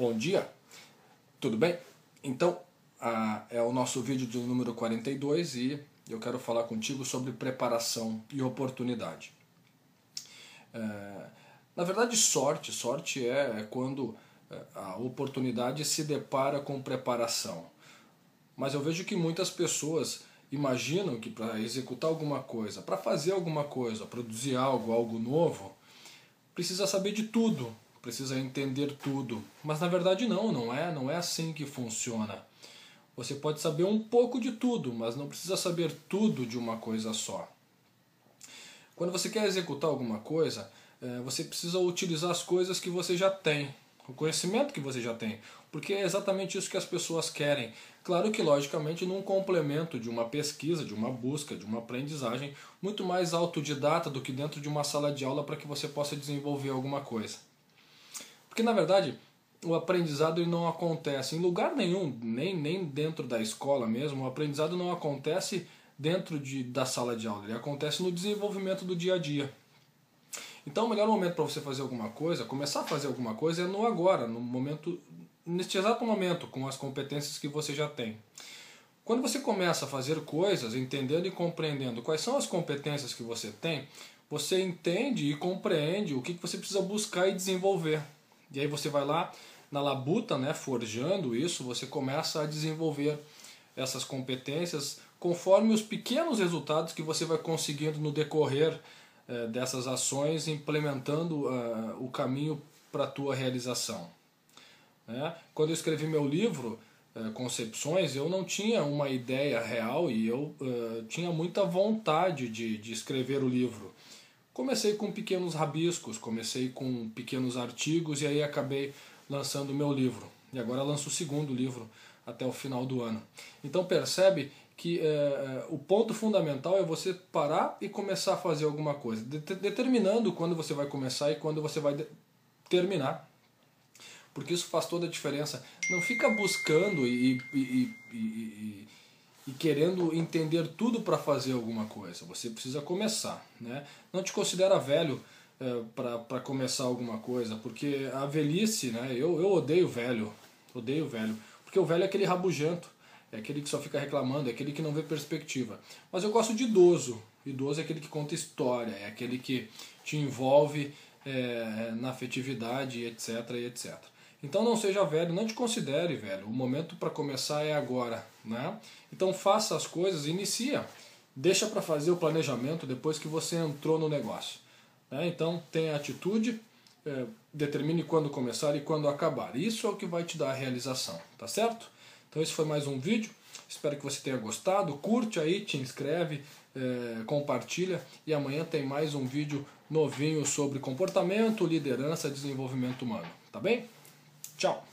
Bom dia, tudo bem? Então, ah, é o nosso vídeo de número 42 e eu quero falar contigo sobre preparação e oportunidade. É, na verdade, sorte, sorte é, é quando é, a oportunidade se depara com preparação. Mas eu vejo que muitas pessoas imaginam que para executar alguma coisa, para fazer alguma coisa, produzir algo, algo novo, precisa saber de tudo, precisa entender tudo. Mas na verdade não, não é, não é assim que funciona. Você pode saber um pouco de tudo, mas não precisa saber tudo de uma coisa só. Quando você quer executar alguma coisa, é, você precisa utilizar as coisas que você já tem, o conhecimento que você já tem, porque é exatamente isso que as pessoas querem. Claro que, logicamente, num complemento de uma pesquisa, de uma busca, de uma aprendizagem muito mais autodidata do que dentro de uma sala de aula para que você possa desenvolver alguma coisa. Porque na verdade o aprendizado não acontece em lugar nenhum, nem, nem dentro da escola mesmo, o aprendizado não acontece dentro de, da sala de aula, ele acontece no desenvolvimento do dia a dia. Então o melhor momento para você fazer alguma coisa, começar a fazer alguma coisa é no agora, no momento, neste exato momento, com as competências que você já tem. Quando você começa a fazer coisas, entendendo e compreendendo quais são as competências que você tem, você entende e compreende o que você precisa buscar e desenvolver. E aí você vai lá na labuta, né, forjando isso, você começa a desenvolver essas competências conforme os pequenos resultados que você vai conseguindo no decorrer eh, dessas ações, implementando uh, o caminho para a tua realização. Né? Quando eu escrevi meu livro, uh, Concepções, eu não tinha uma ideia real e eu uh, tinha muita vontade de, de escrever o livro. Comecei com pequenos rabiscos, comecei com pequenos artigos e aí acabei lançando o meu livro. E agora lanço o segundo livro até o final do ano. Então percebe que é, o ponto fundamental é você parar e começar a fazer alguma coisa, determinando quando você vai começar e quando você vai terminar. Porque isso faz toda a diferença. Não fica buscando e, e, e, e querendo entender tudo para fazer alguma coisa. Você precisa começar. Né? Não te considera velho é, para começar alguma coisa, porque a velhice, né? eu, eu odeio velho, odeio velho, porque o velho é aquele rabugento, é aquele que só fica reclamando, é aquele que não vê perspectiva. Mas eu gosto de idoso, idoso é aquele que conta história, é aquele que te envolve é, na afetividade, etc, etc. Então não seja velho, não te considere velho. O momento para começar é agora, né? Então faça as coisas, inicia. Deixa para fazer o planejamento depois que você entrou no negócio. Né? Então tenha atitude, é, determine quando começar e quando acabar. Isso é o que vai te dar a realização, tá certo? Então esse foi mais um vídeo. Espero que você tenha gostado. Curte aí, te inscreve, é, compartilha e amanhã tem mais um vídeo novinho sobre comportamento, liderança, desenvolvimento humano. Tá bem? Ciao.